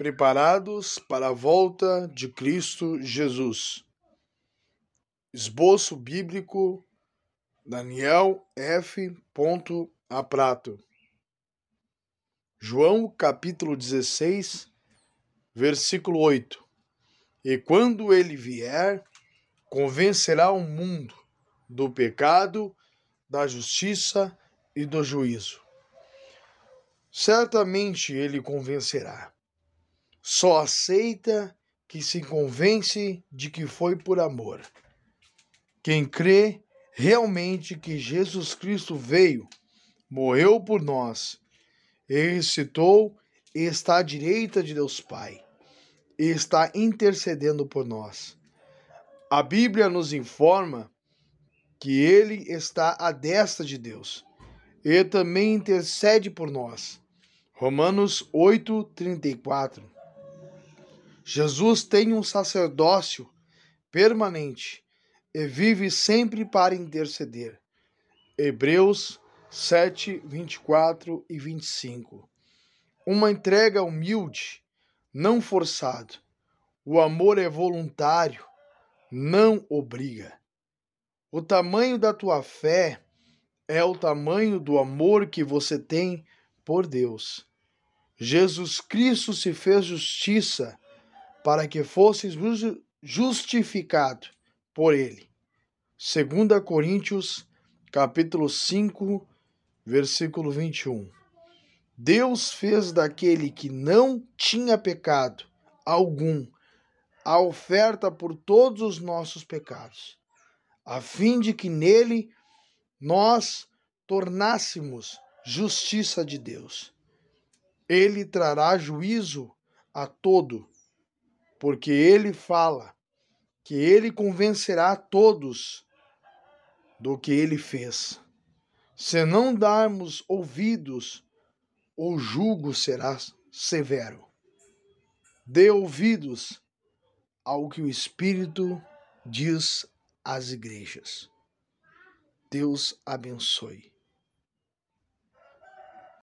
preparados para a volta de Cristo Jesus. Esboço bíblico Daniel F. Aprato. João capítulo 16, versículo 8. E quando ele vier, convencerá o mundo do pecado, da justiça e do juízo. Certamente ele convencerá só aceita que se convence de que foi por amor. Quem crê realmente que Jesus Cristo veio, morreu por nós, ressuscitou e está à direita de Deus Pai, e está intercedendo por nós. A Bíblia nos informa que ele está à destra de Deus e também intercede por nós. Romanos 8, 34. Jesus tem um sacerdócio permanente e vive sempre para interceder. Hebreus 7, 24 e 25. Uma entrega humilde, não forçado. O amor é voluntário, não obriga. O tamanho da tua fé é o tamanho do amor que você tem por Deus. Jesus Cristo se fez justiça para que fosses justificado por ele. 2 Coríntios, capítulo 5, versículo 21. Deus fez daquele que não tinha pecado algum a oferta por todos os nossos pecados, a fim de que nele nós tornássemos justiça de Deus. Ele trará juízo a todo porque ele fala que ele convencerá todos do que ele fez. Se não darmos ouvidos, o jugo será severo. Dê ouvidos ao que o Espírito diz às igrejas. Deus abençoe.